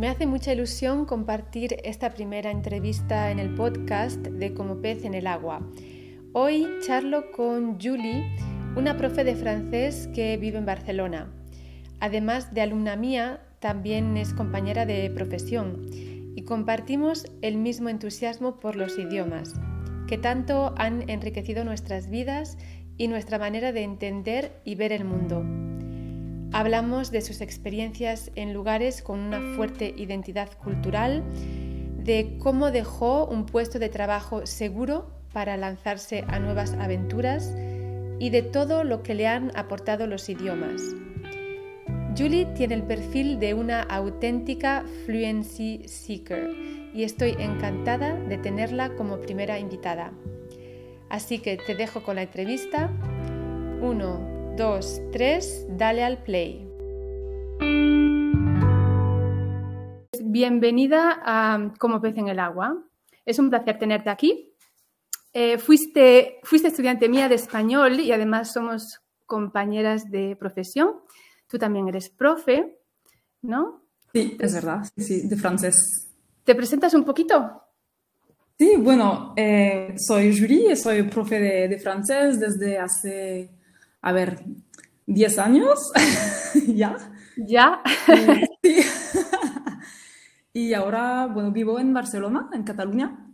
Me hace mucha ilusión compartir esta primera entrevista en el podcast de Como pez en el agua. Hoy charlo con Julie, una profe de francés que vive en Barcelona. Además de alumna mía, también es compañera de profesión y compartimos el mismo entusiasmo por los idiomas, que tanto han enriquecido nuestras vidas y nuestra manera de entender y ver el mundo. Hablamos de sus experiencias en lugares con una fuerte identidad cultural, de cómo dejó un puesto de trabajo seguro para lanzarse a nuevas aventuras y de todo lo que le han aportado los idiomas. Julie tiene el perfil de una auténtica fluency seeker y estoy encantada de tenerla como primera invitada. Así que te dejo con la entrevista. Uno, 2, 3, dale al play. Bienvenida a Como pez en el agua. Es un placer tenerte aquí. Eh, fuiste, fuiste estudiante mía de español y además somos compañeras de profesión. Tú también eres profe, ¿no? Sí, es verdad, sí, de francés. ¿Te presentas un poquito? Sí, bueno, eh, soy Julie, soy profe de, de francés desde hace a ver, 10 años, ya. Ya. sí. y ahora, bueno, vivo en Barcelona, en Cataluña,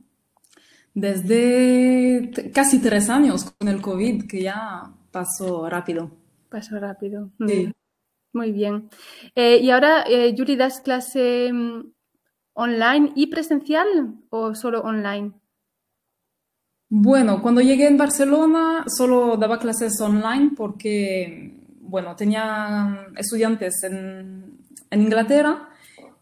desde casi tres años con el COVID, que ya pasó rápido. Pasó rápido. Sí. Muy bien. Eh, y ahora, eh, Yuri, ¿das clase mm, online y presencial o solo online? Bueno, cuando llegué en Barcelona solo daba clases online porque, bueno, tenía estudiantes en, Inglaterra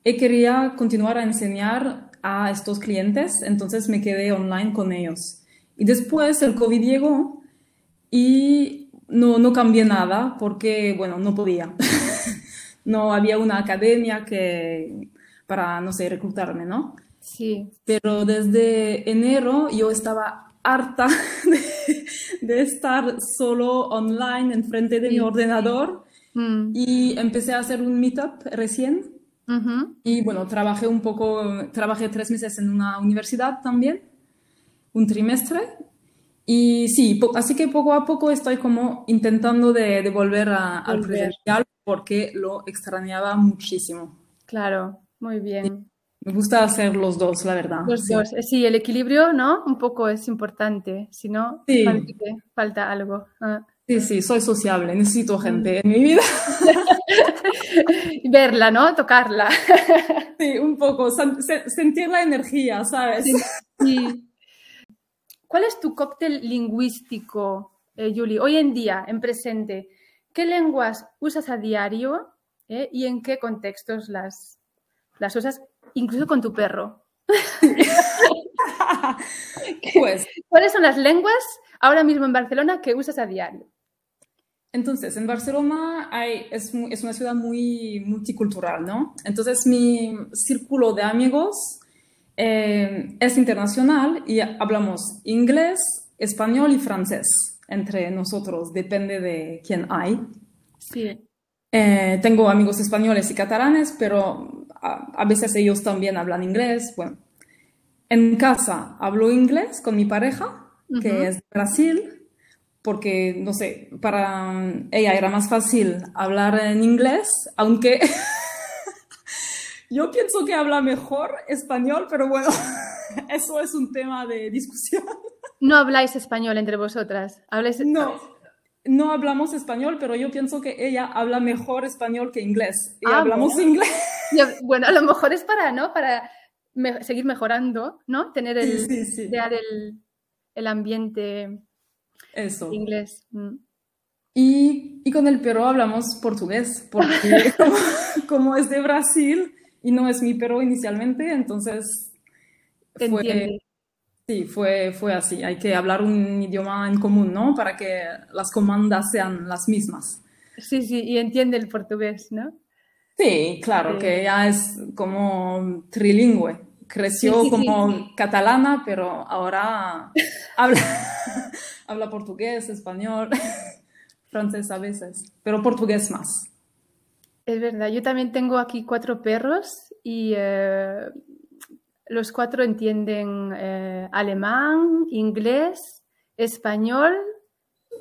y quería continuar a enseñar a estos clientes, entonces me quedé online con ellos. Y después el COVID llegó y no, no cambié nada porque, bueno, no podía. no había una academia que, para, no sé, reclutarme, ¿no? Sí. Pero desde enero yo estaba harta de, estar solo online enfrente de mi ordenador mm. y empecé a hacer un meetup recién. Y bueno, trabajé un poco, trabajé tres meses en una universidad también, un trimestre. Y sí, así que poco a poco estoy como intentando de, volver al presencial porque lo extrañaba muchísimo. Claro, muy bien. Me gusta hacer los dos, la verdad. Los dos, sí, el equilibrio, ¿no? Un poco es importante, si no, falta, algo. Ah. Sí, sí, soy sociable, necesito gente en mi vida. Verla, ¿no? Tocarla. Sí, un poco, sentir la energía, ¿sabes? Sí. ¿Cuál es tu cóctel lingüístico, eh, Julie, hoy en día, en presente? ¿Qué lenguas usas a diario eh, y en qué contextos las, las usas? Incluso con tu perro. pues. ¿Cuáles son las lenguas ahora mismo en Barcelona que usas a diario? Entonces, en Barcelona hay, es, una ciudad muy multicultural, ¿no? Entonces, mi círculo de amigos eh, es internacional y hablamos inglés, español y francés entre nosotros, depende de quién hay. Sí. Eh, tengo amigos españoles y catalanes, pero a, veces ellos también hablan inglés. Bueno, en casa hablo inglés con mi pareja, que es de Brasil, porque, no sé, para ella era más fácil hablar en inglés, aunque yo pienso que habla mejor español, pero bueno, eso es un tema de discusión. ¿No habláis español entre vosotras? ¿Habláis... No no hablamos español, pero yo pienso que ella habla mejor español que inglés. Y ah, hablamos inglés. Bueno, a lo mejor es para, ¿no? Para seguir mejorando, ¿no? Tener el, crear el, ambiente Eso. inglés. Mm. Y, con el perro hablamos portugués, porque como, es de Brasil y no es mi perro inicialmente, entonces fue, Sí, fue, fue así. Hay que hablar un idioma en común, ¿no? Para que las comandas sean las mismas. Sí, sí, y entiende el portugués, ¿no? Sí, claro, que ya es como trilingüe. Creció como catalana, pero ahora habla, habla portugués, español, francés a veces, pero portugués más. Es verdad, yo también tengo aquí cuatro perros y eh, los cuatro entienden eh, alemán, inglés, español,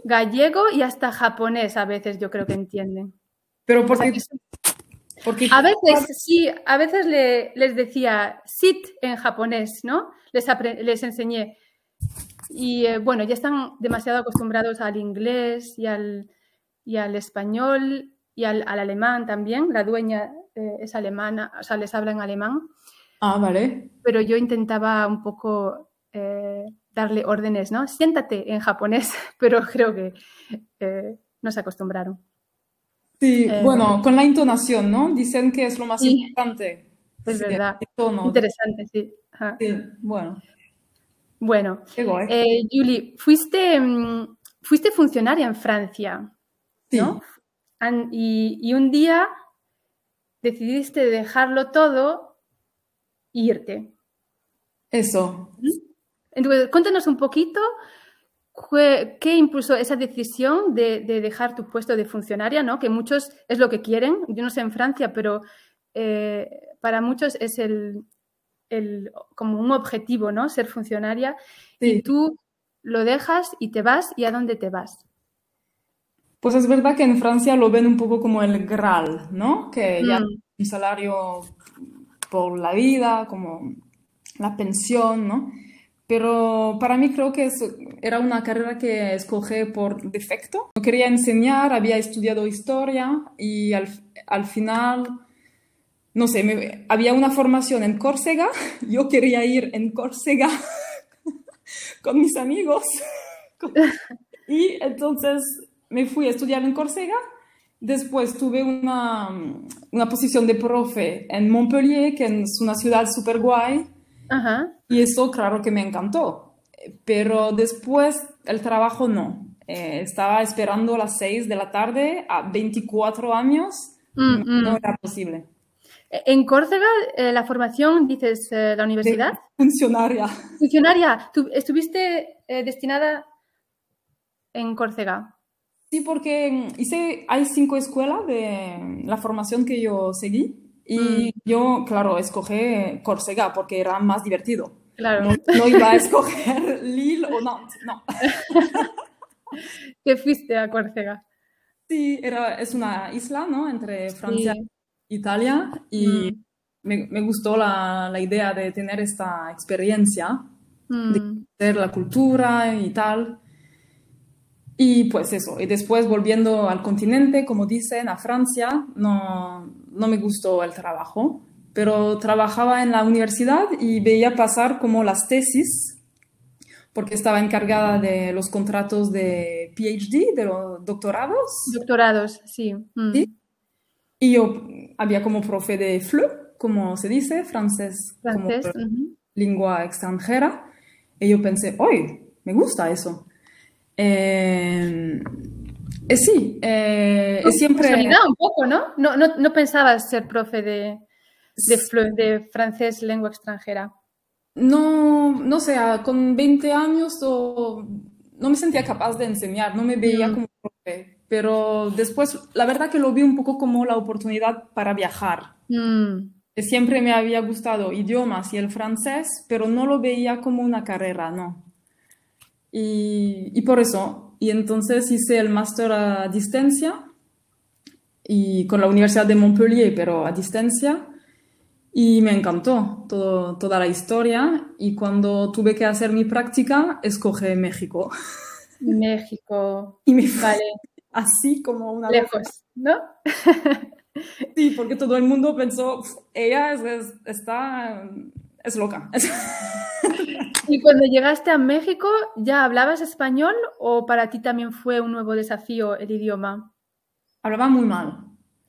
gallego y hasta japonés a veces yo creo que entienden. Pero porque, porque... A veces sí, a veces les decía sit en japonés, ¿no? Les, les enseñé. Y eh, bueno, ya están demasiado acostumbrados al inglés y al, y al español y al, alemán también. La dueña eh, es alemana, o sea, les habla en alemán. Ah, vale. Pero yo intentaba un poco eh, darle órdenes, ¿no? Siéntate en japonés, pero creo que no se acostumbraron. Sí, bueno, con la entonación, ¿no? Dicen que es lo más importante. Es verdad. Interesante, sí. Sí, bueno. Bueno, Julie, fuiste, mm, fuiste funcionaria en Francia, ¿no? y, un día decidiste dejarlo todo e irte. Eso. Entonces, cuéntanos un poquito qué impulsó esa decisión de, dejar tu puesto de funcionaria, ¿no? Que muchos es lo que quieren. Yo no sé en Francia, pero eh, para muchos es el, como un objetivo, ¿no? Ser funcionaria. Y tú lo dejas y te vas. ¿Y a dónde te vas? Pues es verdad que en Francia lo ven un poco como el Graal, ¿no? Que ya mm. un salario por la vida, como la pensión, ¿no? Pero para mí creo que era una carrera que escogí por defecto. No quería enseñar, había estudiado historia y al, al final, no sé, había una formación en Córcega, yo quería ir en Córcega con mis amigos. y entonces me fui a estudiar en Córcega. Después tuve una, una posición de profe en Montpellier, que es una ciudad súper guay. Y eso, claro que me encantó. Pero después el trabajo no. Eh, estaba esperando a las 6 de la tarde a 24 años. Mm, no mm. era posible. En Córcega, eh, la formación, dices, eh, la universidad. funcionaria. Funcionaria. ¿Tú estuviste destinada en Córcega? Sí, porque mm, hice, hay cinco escuelas de la formación que yo seguí y mm. yo, claro, escogí Córcega porque era más divertido. Claro. No, iba a escoger Lille o Nantes, no. ¿Qué fuiste a Córcega? Sí, era, es una isla, ¿no? Entre Francia e Italia y mm. me, me, gustó la, la, idea de tener esta experiencia, de ver la cultura y tal. Y pues eso, y después volviendo al continente, como dicen, a Francia, no, no me gustó el trabajo, pero trabajaba en la universidad y veía pasar como las tesis, porque estaba encargada de los contratos de PhD, de los doctorados. Doctorados, sí. Mm. Y yo había como profe de FLE, como se dice, francés, francés como lengua extranjera, y yo pensé, hoy me gusta eso. Eh, eh, sí, eh, siempre... un poco, ¿no? No, no, no pensabas ser profe de, de, de, francés lengua extranjera. No, no sé, con 20 años no me sentía capaz de enseñar, no me veía mm. como profe, pero después la verdad que lo vi un poco como la oportunidad para viajar. Mm. Siempre me había gustado idiomas y el francés, pero no lo veía como una carrera, no. Y, por eso, y entonces hice el máster a distancia y con la Universidad de Montpellier, pero a distancia. Y me encantó todo, toda la historia. Y cuando tuve que hacer mi práctica, escogí México. México. Y me vale. así como una... Lejos, ¿no? sí, porque todo el mundo pensó, ella es, está, es loca. ¿Y cuando llegaste a México, ya hablabas español o para ti también fue un nuevo desafío el idioma? Hablaba muy mal.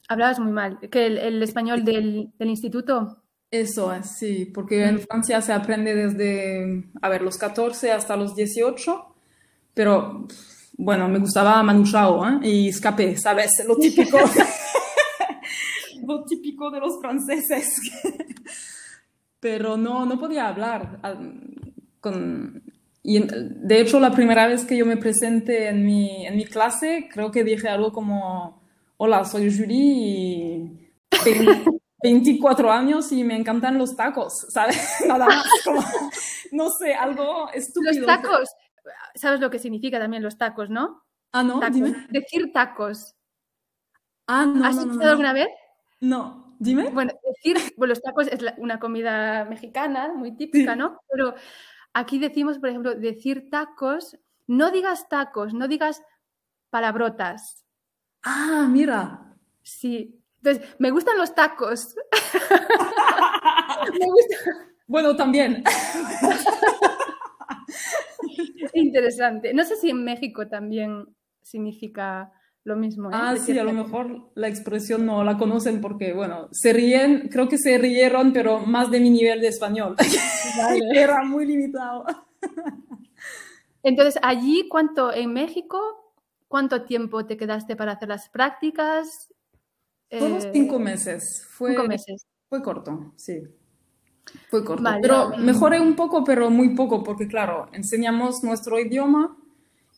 Hablabas muy mal. ¿Que el, español del, instituto? Eso es, sí, porque en mm. Francia se aprende desde, a ver, los 14 hasta los 18, pero bueno, me gustaba Manu Chao ¿eh? y escapé, ¿sabes? Lo típico, lo típico de los franceses. pero no, no podía hablar y de hecho, la primera vez que yo me presenté en mi, en mi clase, creo que dije algo como, hola, soy Julie y 24 años y me encantan los tacos, ¿sabes? Nada más, como, no sé, algo estúpido. Los tacos, ¿sabes lo que significa también los tacos, no? Ah, no, dime. Decir tacos. Ah, no. ¿Has escuchado alguna vez? No, dime. Bueno, decir, bueno, los tacos es una comida mexicana muy típica, ¿no? Pero aquí decimos, por ejemplo, decir tacos, no digas tacos, no digas palabrotas. Ah, mira. Sí. Entonces, me gustan los tacos. me gusta. Bueno, también. Interesante. No sé si en México también significa lo mismo. ¿eh? Ah, sí, a lo mejor la expresión no la conocen porque, bueno, se ríen, creo que se rieron, pero más de mi nivel de español. Era muy limitado. Entonces, allí, ¿cuánto en México? ¿Cuánto tiempo te quedaste para hacer las prácticas? Todos eh, cinco meses. Fue, cinco meses. Fue corto, sí. Fue corto. Pero mejoré un poco, pero muy poco, porque claro, enseñamos nuestro idioma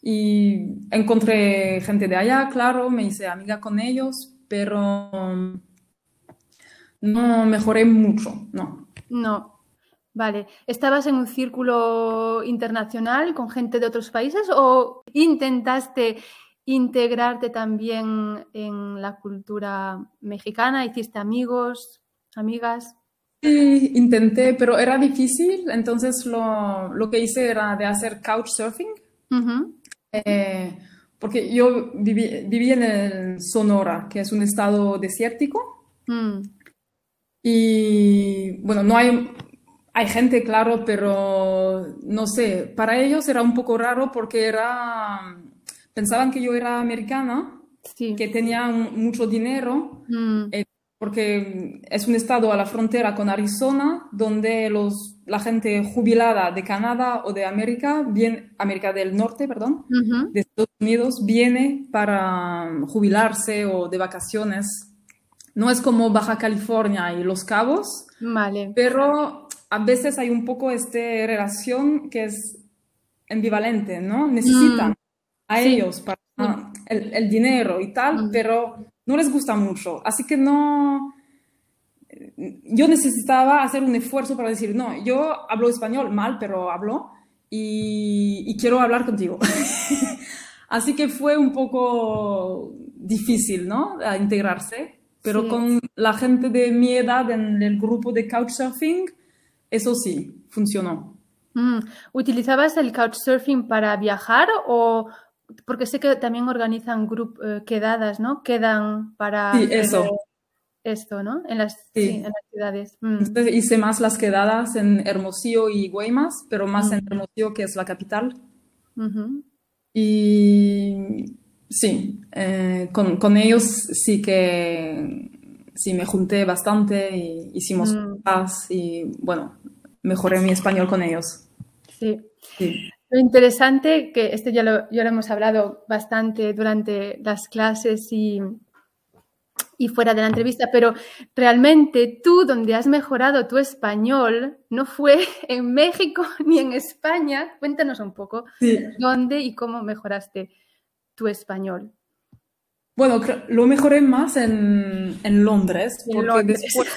y encontré gente de allá, claro, me hice amiga con ellos, pero no mejoré mucho, no. No. Vale. ¿Estabas en un círculo internacional con gente de otros países o intentaste integrarte también en la cultura mexicana? ¿Hiciste amigos, amigas? Sí, intenté, pero era difícil, entonces lo, lo que hice era de hacer couchsurfing. Eh, porque yo viví, en el Sonora, que es un estado desértico. Mm. Y bueno, no hay, hay gente, claro, pero no sé, para ellos era un poco raro porque era pensaban que yo era americana, que tenía mucho dinero, mm. eh, porque es un estado a la frontera con Arizona, donde los, la gente jubilada de Canadá o de América, bien, América del Norte, perdón, de Estados Unidos, viene para jubilarse o de vacaciones. No es como Baja California y Los Cabos, vale. pero a veces hay un poco esta relación que es ambivalente, ¿no? Necesitan mm a ellos para el, dinero y tal, pero no les gusta mucho. Así que no, yo necesitaba hacer un esfuerzo para decir, no, yo hablo español mal, pero hablo y, quiero hablar contigo. Así que fue un poco difícil, ¿no? A integrarse, pero con la gente de mi edad en el grupo de Couchsurfing, eso sí, funcionó. Mm. ¿Utilizabas el Couchsurfing para viajar o porque sé que también organizan grup, eh, quedadas, ¿no? Quedan para sí, eso. esto, ¿no? En las, en las ciudades. Mm. hice más las quedadas en Hermosillo y Guaymas, pero más en. Hermosillo, que es la capital. Y sí, eh, con, con, ellos sí que sí me junté bastante y hicimos mm. y bueno, mejoré mi español con ellos. Sí. sí. Lo interesante, que esto ya lo, ya lo hemos hablado bastante durante las clases y, y fuera de la entrevista, pero realmente tú donde has mejorado tu español no fue en México ni en España. Cuéntanos un poco dónde y cómo mejoraste tu español. Bueno, lo mejoré más en, en Londres, porque después...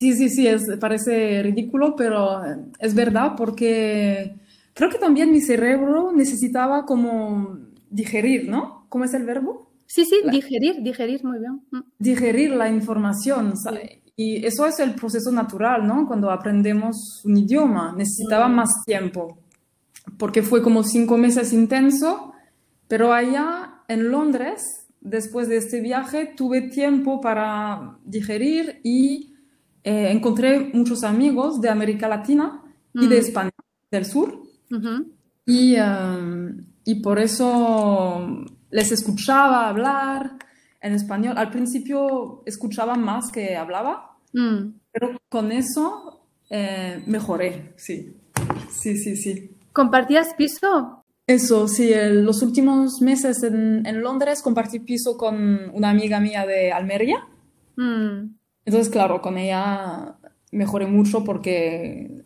Sí, sí, sí, es, parece ridículo, pero es verdad porque Creo que también mi cerebro necesitaba como digerir, ¿no? ¿Cómo es el verbo? Sí, sí, digerir, digerir, muy bien. Mm. Digerir la información. Y eso es el proceso natural, ¿no? Cuando aprendemos un idioma, necesitaba mm. más tiempo, porque fue como cinco meses intenso, pero allá en Londres, después de este viaje, tuve tiempo para digerir y eh, encontré muchos amigos de América Latina y de mm. España del sur y, um, y por eso les escuchaba hablar en español. Al principio escuchaba más que hablaba, mm. pero con eso eh, mejoré, sí. Sí, sí, sí. ¿Compartías piso? Eso, sí, los últimos meses en, en, Londres compartí piso con una amiga mía de Almería. Mm. Entonces, claro, con ella mejoré mucho porque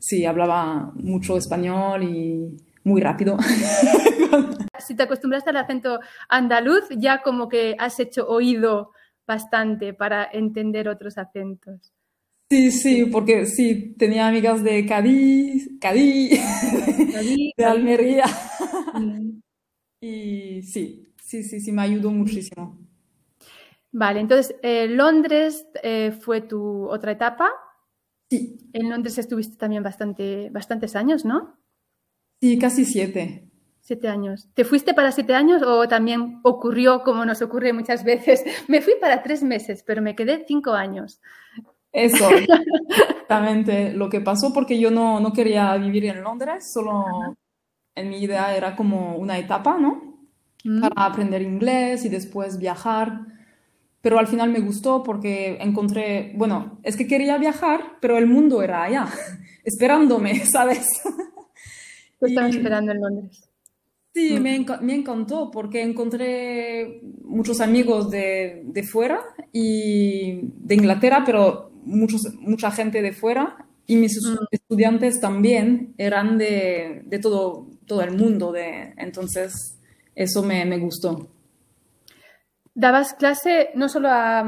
sí, hablaba mucho español y muy rápido. si te acostumbraste al acento andaluz, ya como que has hecho oído bastante para entender otros acentos. Sí, sí, porque sí, tenía amigas de Cádiz, Cádiz, de Almería. Y sí, sí, sí, sí, me ayudó muchísimo. Vale, entonces, eh, Londres eh, fue tu otra etapa. Sí. En Londres estuviste también bastante, bastantes años, ¿no? Sí, casi siete. Siete años. ¿Te fuiste para siete años o también ocurrió como nos ocurre muchas veces? Me fui para tres meses, pero me quedé cinco años. Eso, exactamente lo que pasó porque yo no, no quería vivir en Londres, solo en mi idea era como una etapa, ¿no? Mm. Para aprender inglés y después viajar. Pero al final me gustó porque encontré, bueno, es que quería viajar, pero el mundo era allá, esperándome, ¿sabes? Te estaban esperando en Londres. Sí, mm. me, me, encantó porque encontré muchos amigos de, de, fuera y de Inglaterra, pero muchos, mucha gente de fuera y mis mm. estudiantes también eran de, de, todo, todo el mundo, de, entonces eso me, me gustó. ¿Dabas clase no solo a,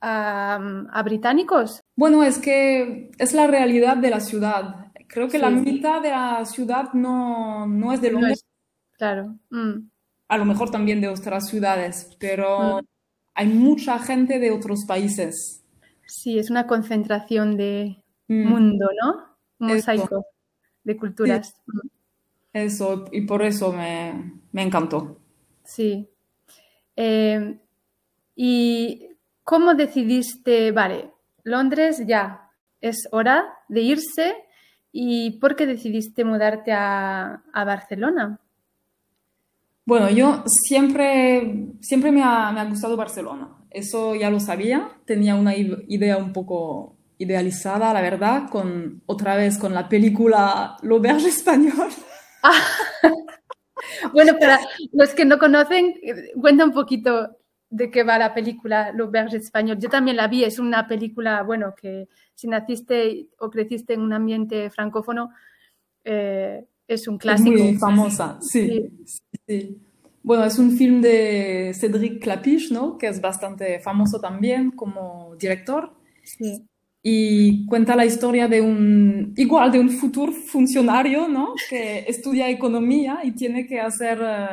a, a, británicos? Bueno, es que es la realidad de la ciudad. Creo que la mitad de la ciudad no, no es de Londres. claro. Mm. A lo mejor también de otras ciudades, pero mm. hay mucha gente de otros países. Sí, es una concentración de mm. mundo, ¿no? Un mosaico de culturas. Eso, y por eso me, me encantó. Sí. Eh, ¿Y cómo decidiste, vale, Londres ya es hora de irse ¿Y por qué decidiste mudarte a, Barcelona? Bueno, yo siempre, siempre me ha, me ha, gustado Barcelona. Eso ya lo sabía. Tenía una idea un poco idealizada, la verdad, con otra vez con la película Lo Berge Español. Ah. bueno, para los que no conocen, cuenta un poquito de qué va la película Lo Berge Español. Yo también la vi, es una película, bueno, que si naciste o creciste en un ambiente francófono, eh, es un clásico. Es muy famosa, sí, sí. Bueno, es un film de Cédric Clapiche, ¿no? Que es bastante famoso también como director. Sí. Y cuenta la historia de un, igual, de un futuro funcionario, ¿no? Que estudia economía y tiene que hacer eh,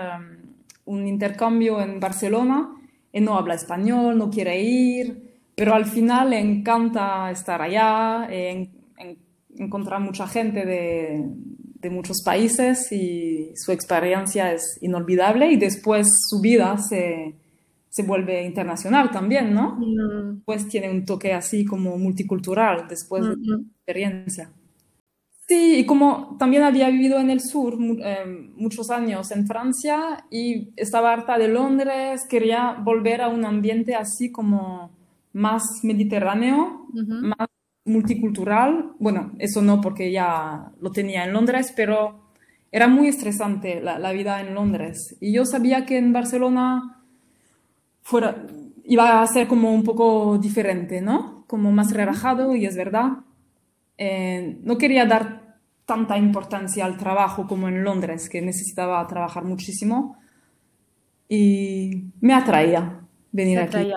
un intercambio en Barcelona. Y no habla español, no quiere ir pero al final le encanta estar allá, en, encontrar mucha gente de, de, muchos países y su experiencia es inolvidable y después su vida se, se vuelve internacional también, ¿no? Mm. Pues tiene un toque así como multicultural después de la experiencia. Sí, y como también había vivido en el sur eh, muchos años en Francia y estaba harta de Londres, quería volver a un ambiente así como más mediterráneo, más multicultural. Bueno, eso no porque ya lo tenía en Londres, pero era muy estresante la, vida en Londres. Y yo sabía que en Barcelona fuera, iba a ser como un poco diferente, ¿no? Como más relajado y es verdad. Eh, no quería dar tanta importancia al trabajo como en Londres, que necesitaba trabajar muchísimo. Y me atraía venir aquí.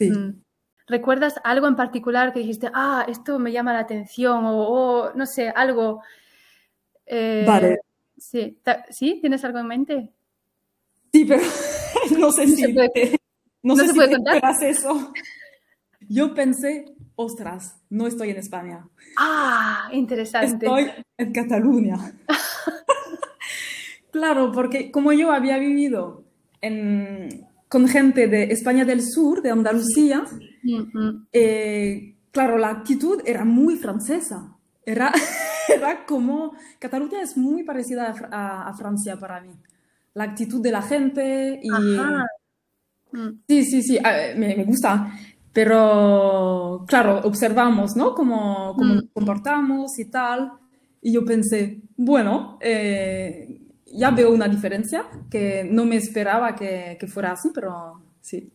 Sí, mm. ¿Recuerdas algo en particular que dijiste, ah, esto me llama la atención o, no sé, algo? Eh, vale. Sí. ¿Sí? ¿Tienes algo en mente? Sí, pero no sé si, no, sé si puede contar? eso. Yo pensé, ostras, no estoy en España. Ah, interesante. Estoy en Cataluña. claro, porque como yo había vivido en, con gente de España del Sur, de Andalucía, eh, claro, la actitud era muy francesa. Era, era como, Cataluña es muy parecida a, Francia para mí. La actitud de la gente y... Sí, sí, sí, me, me, gusta. Pero, claro, observamos, ¿no? Cómo, cómo nos comportamos y tal. Y yo pensé, bueno, eh, ya veo una diferencia que no me esperaba que, que fuera así, pero sí.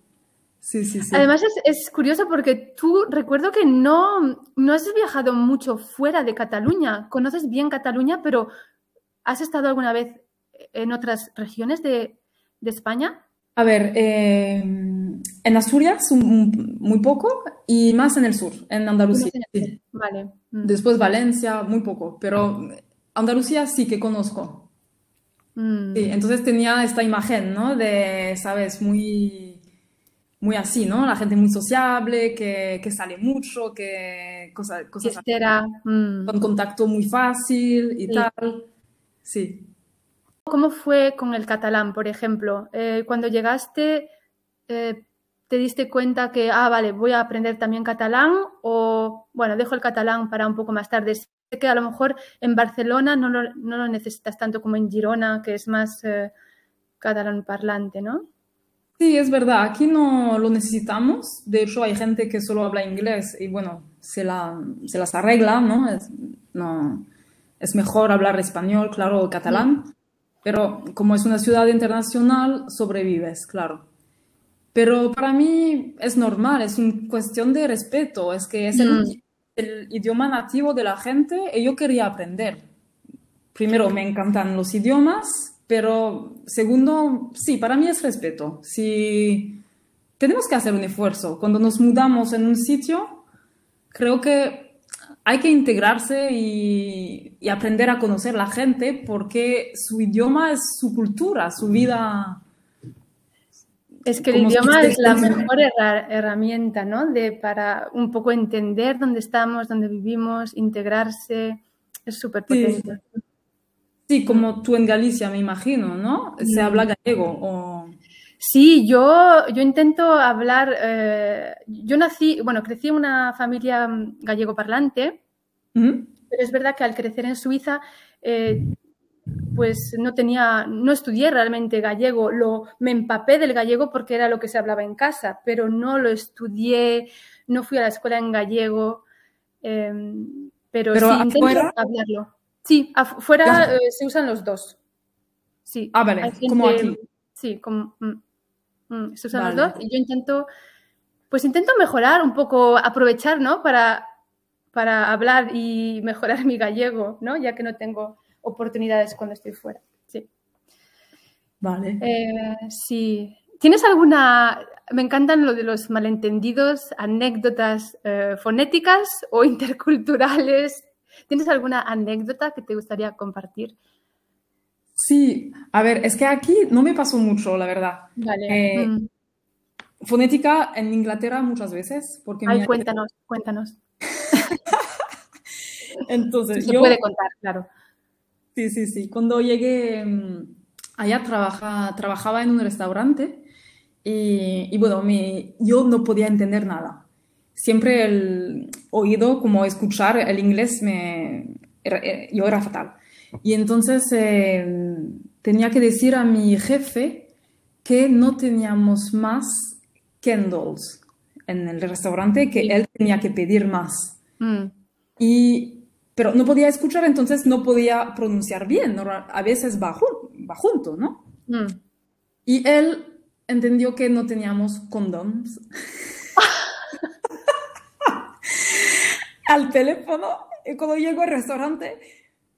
Sí, sí, sí. Además es, es, curioso porque tú recuerdo que no, no has viajado mucho fuera de Cataluña. Conoces bien Cataluña, pero ¿has estado alguna vez en otras regiones de, España? A ver, eh, en Asturias muy poco y más en el sur, en Andalucía. Vale. Mm. Después Valencia, muy poco, pero Andalucía sí que conozco. Mm. entonces tenía esta imagen, ¿no? De, sabes, muy, muy así, ¿no? La gente muy sociable, que, que sale mucho, que cosas, cosas mm. con contacto muy fácil y tal. Sí. ¿Cómo fue con el catalán, por ejemplo? Eh, cuando llegaste, eh, ¿te diste cuenta que, ah, vale, voy a aprender también catalán o, bueno, dejo el catalán para un poco más tarde? Sé que a lo mejor en Barcelona no lo, necesitas tanto como en Girona, que es más eh, catalán parlante, ¿no? Sí, es verdad, aquí no lo necesitamos. De hecho, hay gente que solo habla inglés y bueno, se, la, se las arregla, ¿no? Es, no, es mejor hablar español, claro, o catalán. Pero como es una ciudad internacional, sobrevives, claro. Pero para mí es normal, es una cuestión de respeto, es que es el, mm. idioma nativo de la gente y yo quería aprender. Primero, me encantan los idiomas, pero segundo, sí, para mí es respeto. Si tenemos que hacer un esfuerzo, cuando nos mudamos en un sitio, creo que hay que integrarse y, y aprender a conocer la gente porque su idioma es su cultura, su vida es que el idioma es la mejor herramienta, ¿no? De, para un poco entender dónde estamos, dónde vivimos, integrarse. Es súper potente. Sí. como tú en Galicia, me imagino, ¿no? Se habla gallego o... Sí, yo, yo intento hablar. Eh, yo nací, bueno, crecí en una familia gallego parlante, pero es verdad que al crecer en Suiza eh, pues no tenía, no estudié realmente gallego, lo, me empapé del gallego porque era lo que se hablaba en casa, pero no lo estudié, no fui a la escuela en gallego, em, pero, sí intento hablarlo. Sí, afuera eh, se usan los dos. Sí. Ah, vale, como aquí. Sí, como, mm, mm, se usan los dos y yo intento, pues intento mejorar un poco, aprovechar, ¿no? Para, para hablar y mejorar mi gallego, ¿no? Ya que no tengo oportunidades cuando estoy fuera. Sí. Vale. Eh, sí. ¿Tienes alguna, me encantan lo de los malentendidos, anécdotas eh, fonéticas o interculturales? ¿Tienes alguna anécdota que te gustaría compartir? Sí, a ver, es que aquí no me pasó mucho, la verdad. Vale. Eh, mm. Fonética en Inglaterra muchas veces. Porque Ay, cuéntanos, cuéntanos. Entonces, Se puede contar, claro. Sí, sí, sí. Cuando llegué mm, allá trabaja, trabajaba en un restaurante y, bueno, me, yo no podía entender nada. Siempre el oído, como escuchar el inglés, me, eh, yo era fatal. Y entonces eh, tenía que decir a mi jefe que no teníamos más candles en el restaurante, que él tenía que pedir más. Mm. Y pero no podía escuchar, entonces no podía pronunciar bien, a veces va, junto, ¿no? Mm. Y él entendió que no teníamos condoms. al teléfono, y cuando llegó al restaurante,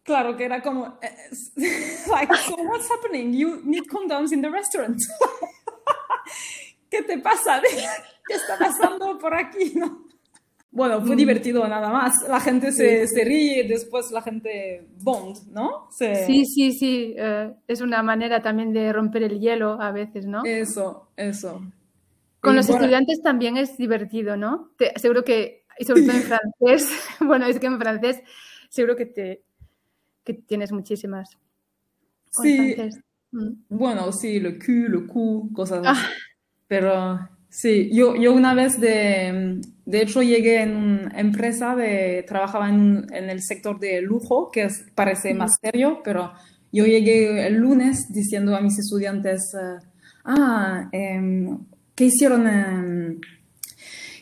claro que era como, eh, like, so what's happening? You need condoms in the restaurant. ¿Qué te pasa? ¿Qué está pasando por aquí? ¿no? Bueno, fue mm. divertido nada más. La gente se, se, ríe, después la gente bond, ¿no? Sí, sí, sí. Eh, es una manera también de romper el hielo a veces, ¿no? Eso, eso. Con los estudiantes también es divertido, ¿no? seguro que, y sobre todo en francés, bueno, es que en francés seguro que te que tienes muchísimas. sí. Mm. Bueno, sí, le cul, le cu, cosas así. Ah. Pero Sí, yo, yo una vez de, de hecho llegué en una empresa de, trabajaba en, en el sector de lujo, que parece más serio, pero yo llegué el lunes diciendo a mis estudiantes, eh, ah, em, ¿qué hicieron? Em,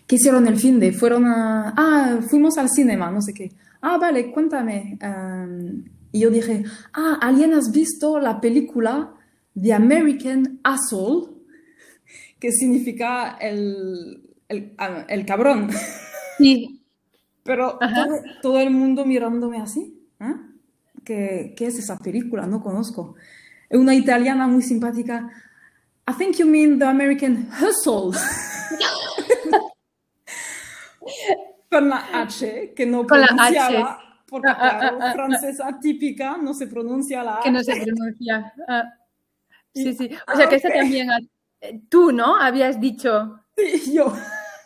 ¿Qué hicieron el fin de? Fueron a, ah, fuimos al cinema, no sé qué. Ah, vale, cuéntame. Em, y yo dije, ah, ¿alguien has visto la película The American Asshole? que significa el, el, ah, el cabrón. Sí. Pero todo, el mundo mirándome así. ¿eh? ¿Qué, ¿Qué, es esa película? No conozco. una italiana muy simpática. I think you mean the American hustle. Con la H, que no Con pronunciaba, la H. porque ah, ah, claro, ah, francesa típica no se pronuncia la H. Que no se pronuncia. sí, sí. O sea, que esta también, tú, ¿no? Habías dicho. Sí, yo.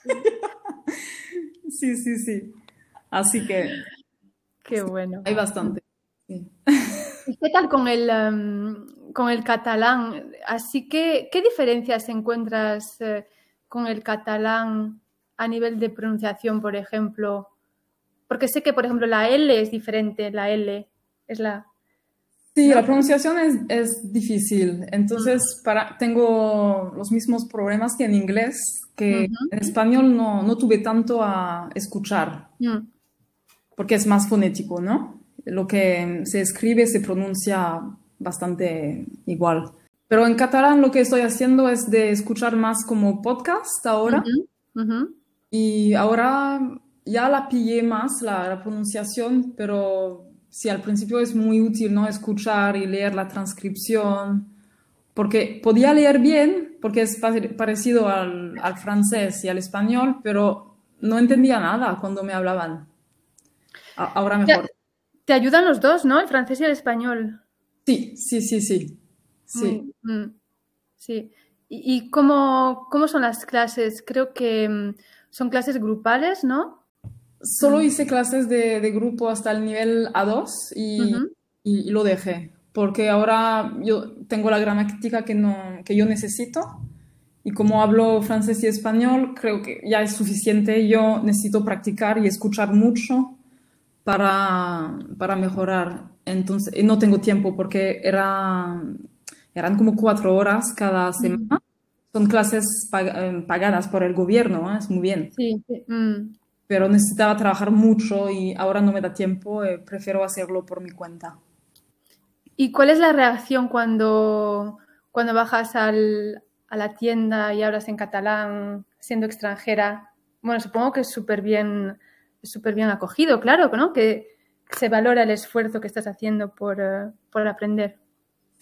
sí, sí, sí. Así que... Qué bueno. Hay bastante. ¿Y qué tal con el, em, con el catalán? Así que, ¿qué diferencias encuentras eh, con el catalán a nivel de pronunciación, por ejemplo? Porque sé que, por ejemplo, la L es diferente, la L es la... Sí, la pronunciación es, es difícil. Entonces, para, tengo los mismos problemas que en inglés, que en español no, no, tuve tanto a escuchar, mm. porque es más fonético, ¿no? Lo que se escribe se pronuncia bastante igual. Pero en catalán lo que estoy haciendo es de escuchar más como podcast ahora. Y ahora ya la pillé más la, pronunciación, pero sí, al principio es muy útil, ¿no? Escuchar y leer la transcripción, porque podía leer bien, porque es parecido al, al francés y al español, pero no entendía nada cuando me hablaban. ahora mejor. Te, ayudan los dos, ¿no? El francés y el español. Sí, sí, sí, sí. Sí. Mm, mm, sí. ¿Y, y cómo, cómo, son las clases? Creo que mm, son clases grupales, ¿no? Solo hice clases de, de grupo hasta el nivel A2 y, y, lo dejé, porque ahora yo tengo la gramática que, no, que yo necesito y como hablo francés y español, creo que ya es suficiente. Yo necesito practicar y escuchar mucho para, para mejorar. Entonces, no tengo tiempo porque era, eran como cuatro horas cada semana. Son clases eh, pagadas por el gobierno, ¿eh? es muy bien. Sí, mm. Pero necesitaba trabajar mucho y ahora no me da tiempo, eh, prefiero hacerlo por mi cuenta. ¿Y cuál es la reacción cuando, cuando bajas al, a la tienda y hablas en catalán siendo extranjera? Bueno, supongo que es súper bien, súper bien acogido, claro, ¿no? Que se valora el esfuerzo que estás haciendo por, por aprender.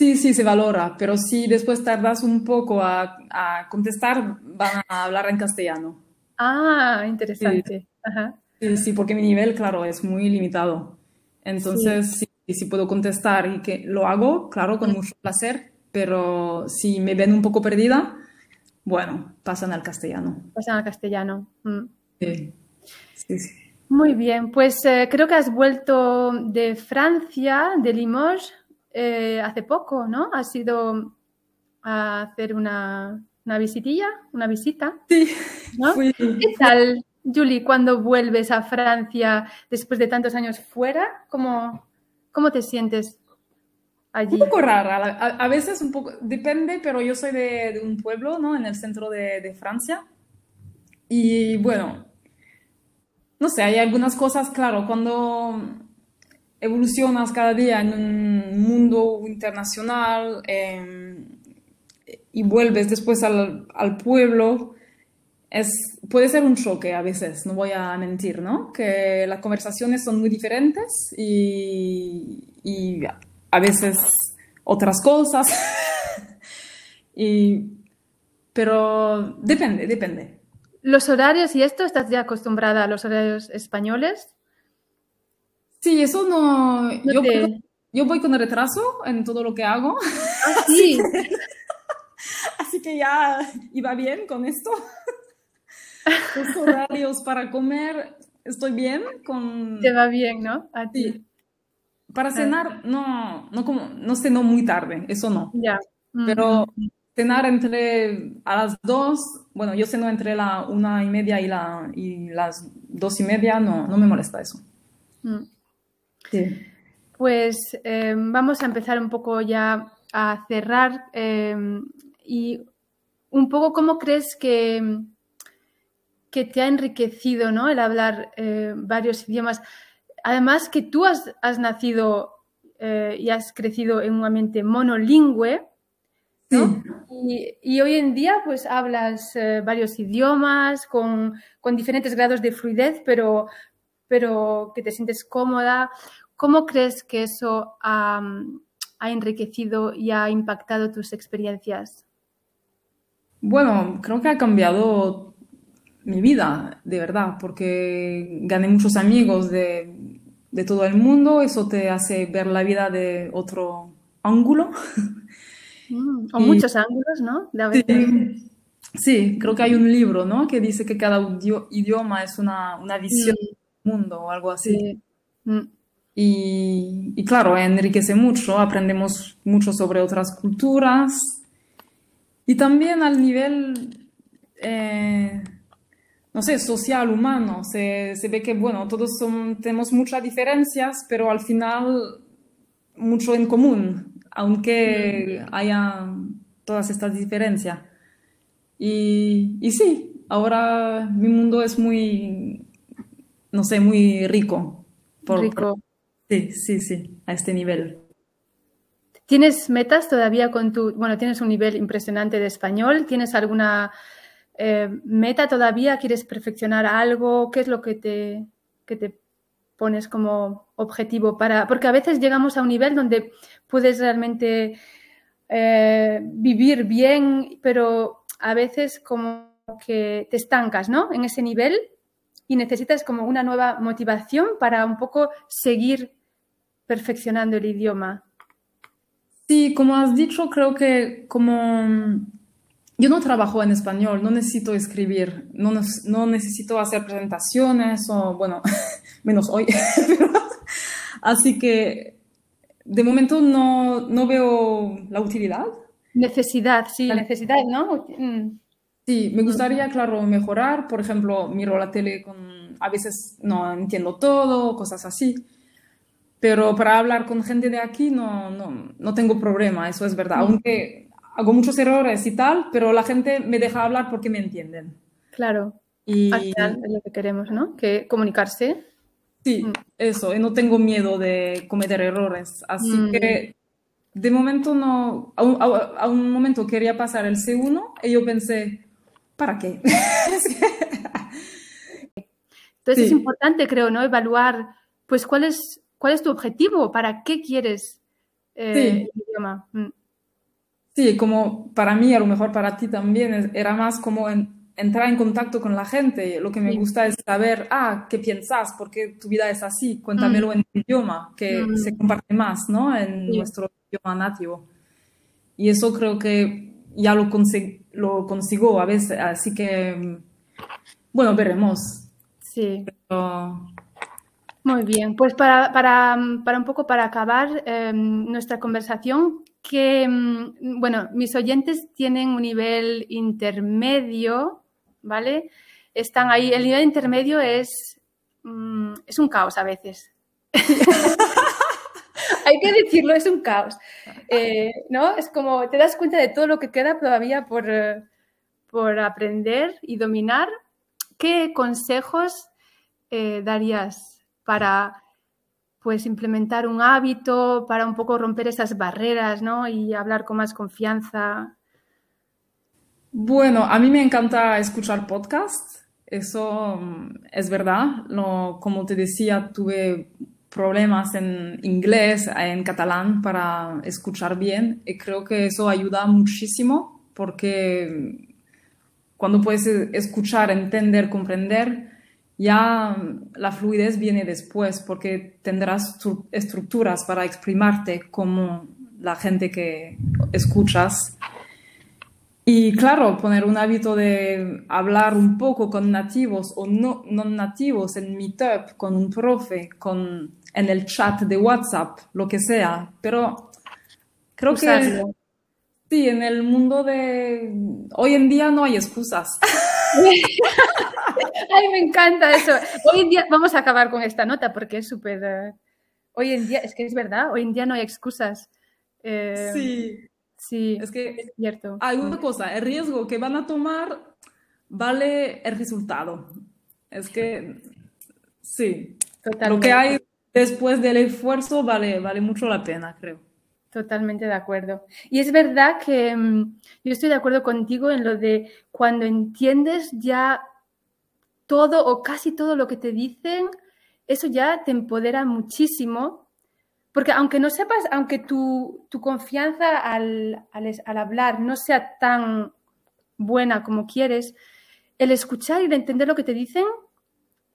Sí, sí, se valora, pero si después tardas un poco a, contestar, van a hablar en castellano. Ah, interesante. Sí. Sí, porque mi nivel, claro, es muy limitado. Entonces, sí. si puedo contestar y que lo hago, claro, con mucho placer, pero si me ven un poco perdida, bueno, pasan al castellano. Pasan al castellano. Mm. Sí. sí, sí. Muy bien, pues eh, creo que has vuelto de Francia, de Limoges, eh, hace poco, ¿no? Has ido a hacer una, una visitilla, una visita. Sí. ¿Qué tal, Julie, cuando vuelves a Francia después de tantos años fuera? ¿Cómo, cómo te sientes allí? Un poco rara, a, veces un poco, depende, pero yo soy de, un pueblo, ¿no? En el centro de, Francia. Y bueno, no sé, hay algunas cosas, claro, cuando evolucionas cada día en un mundo internacional em, y vuelves después al, pueblo, es, puede ser un choque a veces, no voy a mentir, ¿no? Que las conversaciones son muy diferentes y, y a veces otras cosas. y, pero depende, depende. ¿Los horarios y esto estás ya acostumbrada a los horarios españoles? Sí, eso no. yo, yo, voy con retraso en todo lo que hago. Ah, sí. Así que ya iba bien con esto. Los horarios para comer, estoy bien con. Te va bien, ¿no? A ti. Para ah. cenar, no, no como, no ceno muy tarde, eso no. Ya. Pero cenar entre a las dos, bueno, yo ceno entre la una y media y, la, y las dos y media, no, no me molesta eso. Mm. Pues eh, vamos a empezar un poco ya a cerrar eh, y un poco cómo crees que, que te ha enriquecido ¿no? el hablar eh, varios idiomas. Además que tú has, nacido y has crecido en un ambiente monolingüe, y, hoy en día pues hablas varios idiomas con, con, diferentes grados de fluidez, pero, pero que te sientes cómoda. ¿Cómo crees que eso ha, ha enriquecido y ha impactado tus experiencias? Bueno, creo que ha cambiado mi vida, de verdad, porque gané muchos amigos de, todo el mundo, eso te hace ver la vida de otro ángulo. Mm, o muchos ángulos, ¿no? sí, creo que hay un libro, ¿no? Que dice que cada idioma es una, visión mm. del mundo o algo así. Mm. Y, y, claro, enriquece mucho, aprendemos mucho sobre otras culturas y también al nivel eh, no sé, social, humano. Se, se ve que, bueno, todos son, tenemos muchas diferencias, pero al final mucho en común, aunque haya todas estas diferencias. Y, y sí, ahora mi mundo es muy, no sé, muy rico. Por, rico. sí, sí, sí, a este nivel. ¿Tienes metas todavía con tu, bueno, tienes un nivel impresionante de español? ¿Tienes alguna eh, meta todavía? ¿Quieres perfeccionar algo? ¿Qué es lo que te, te pones como objetivo para...? Porque a veces llegamos a un nivel donde puedes realmente eh, vivir bien, pero a veces como que te estancas, ¿no? En ese nivel y necesitas como una nueva motivación para un poco seguir perfeccionando el idioma. Sí, como has dicho, creo que como yo no trabajo en español, no necesito escribir, no, no necesito hacer presentaciones o, bueno, menos hoy. así que de momento no, no, veo la utilidad. Necesidad, sí, la necesidad, ¿no? Mm. Sí, me gustaría, claro, mejorar. Por ejemplo, miro la tele con, a veces no entiendo todo, cosas así. Pero para hablar con gente de aquí no, no, no tengo problema, eso es verdad. Mm. Aunque hago muchos errores y tal, pero la gente me deja hablar porque me entienden. Claro. Y Al final es lo que queremos, ¿no? Que comunicarse. Sí, mm. eso, y no tengo miedo de cometer errores. Así mm. que de momento no, a un, momento quería pasar el C1 y yo pensé, ¿para qué? Entonces es importante, creo, ¿no? Evaluar, pues, cuál es, cuál es tu objetivo, para qué quieres eh, el idioma. Mm. Sí, como para mí, a lo mejor para ti también, era más como entrar en contacto con la gente. Lo que me gusta es saber, ah, ¿qué piensas? ¿Por qué tu vida es así? Cuéntamelo mm. en tu idioma, que mm. se comparte más, ¿no? En nuestro idioma nativo. Y eso creo que ya lo, lo consigo a veces, así que, bueno, veremos. Sí. Muy bien, pues para, para, para, un poco para acabar em, nuestra conversación, que, mm, bueno, mis oyentes tienen un nivel intermedio, ¿vale? Están ahí, el nivel intermedio es, mm, es un caos a veces. Hay que decirlo, es un caos. Eh, ¿No? Es como te das cuenta de todo lo que queda todavía por, por aprender y dominar. ¿Qué consejos eh, darías para pues implementar un hábito para un poco romper esas barreras, ¿no? Y hablar con más confianza. Bueno, a mí me encanta escuchar podcasts, eso mm, es verdad. No, como te decía, tuve problemas en inglés, en catalán para escuchar bien y creo que eso ayuda muchísimo porque cuando puedes escuchar, entender, comprender, ya la fluidez viene después porque tendrás estructuras para exprimarte como la gente que escuchas. Y claro, poner un hábito de hablar un poco con nativos o no, no nativos en Meetup, con un profe, con, en el chat de WhatsApp, lo que sea. Pero creo que sí, en el mundo de hoy en día no hay excusas. Ay, me encanta eso. Hoy en día, vamos a acabar con esta nota porque es súper... Eh, hoy en día, es que es verdad, hoy en día no hay excusas. Eh, sí. Sí, es que es cierto. Hay una cosa, el riesgo que van a tomar vale el resultado. Es que, sí, Totalmente. lo que hay después del esfuerzo vale, vale mucho la pena, creo. Totalmente de acuerdo. Y es verdad que mm, yo estoy de acuerdo contigo en lo de cuando entiendes ya todo o casi todo lo que te dicen, eso ya te empodera muchísimo porque aunque no sepas, aunque tu, confianza al, hablar no sea tan buena como quieres, el escuchar y el entender lo que te dicen,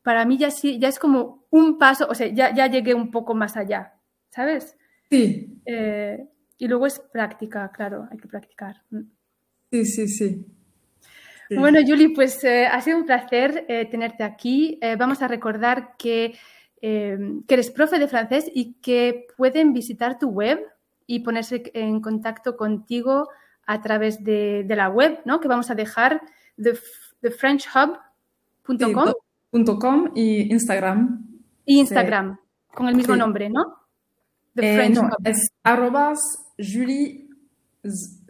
para mí ya, sí, ya es como un paso, o sea, ya, ya llegué un poco más allá, ¿sabes? Sí. Eh, y luego es práctica, claro, hay que practicar. Mm. Sí, sí, sí. Bueno, Julie, pues eh, ha sido un placer eh, tenerte aquí. vamos a recordar que Em, que eres profe de francés y que pueden visitar tu web y ponerse en contacto contigo a través de, la web, ¿no? Que vamos a dejar, thefrenchhub.com. y Instagram. Y Instagram, con el mismo nombre, ¿no? The eh, French Hub. es arrobas Julie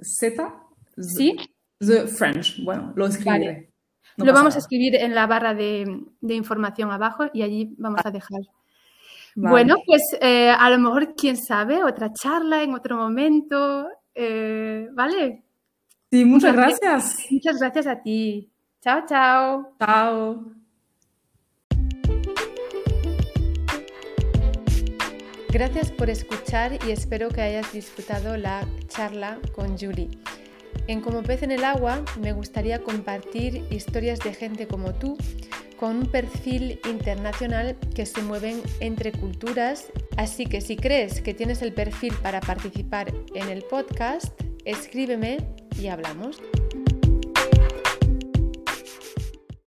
Z. Sí. The French. Bueno, lo escribiré lo vamos a escribir en la barra de, información abajo y allí vamos a dejar. Bueno, pues eh, a lo mejor, quién sabe, otra charla en otro momento, eh, ¿vale? Sí, muchas gracias. Muchas gracias a ti. Chao, chao. Chao. Gracias por escuchar y espero que hayas disfrutado la charla con Julie. En Como pez en el agua me gustaría compartir historias de gente como tú con un perfil internacional que se mueven entre culturas, así que si crees que tienes el perfil para participar en el podcast, escríbeme y hablamos.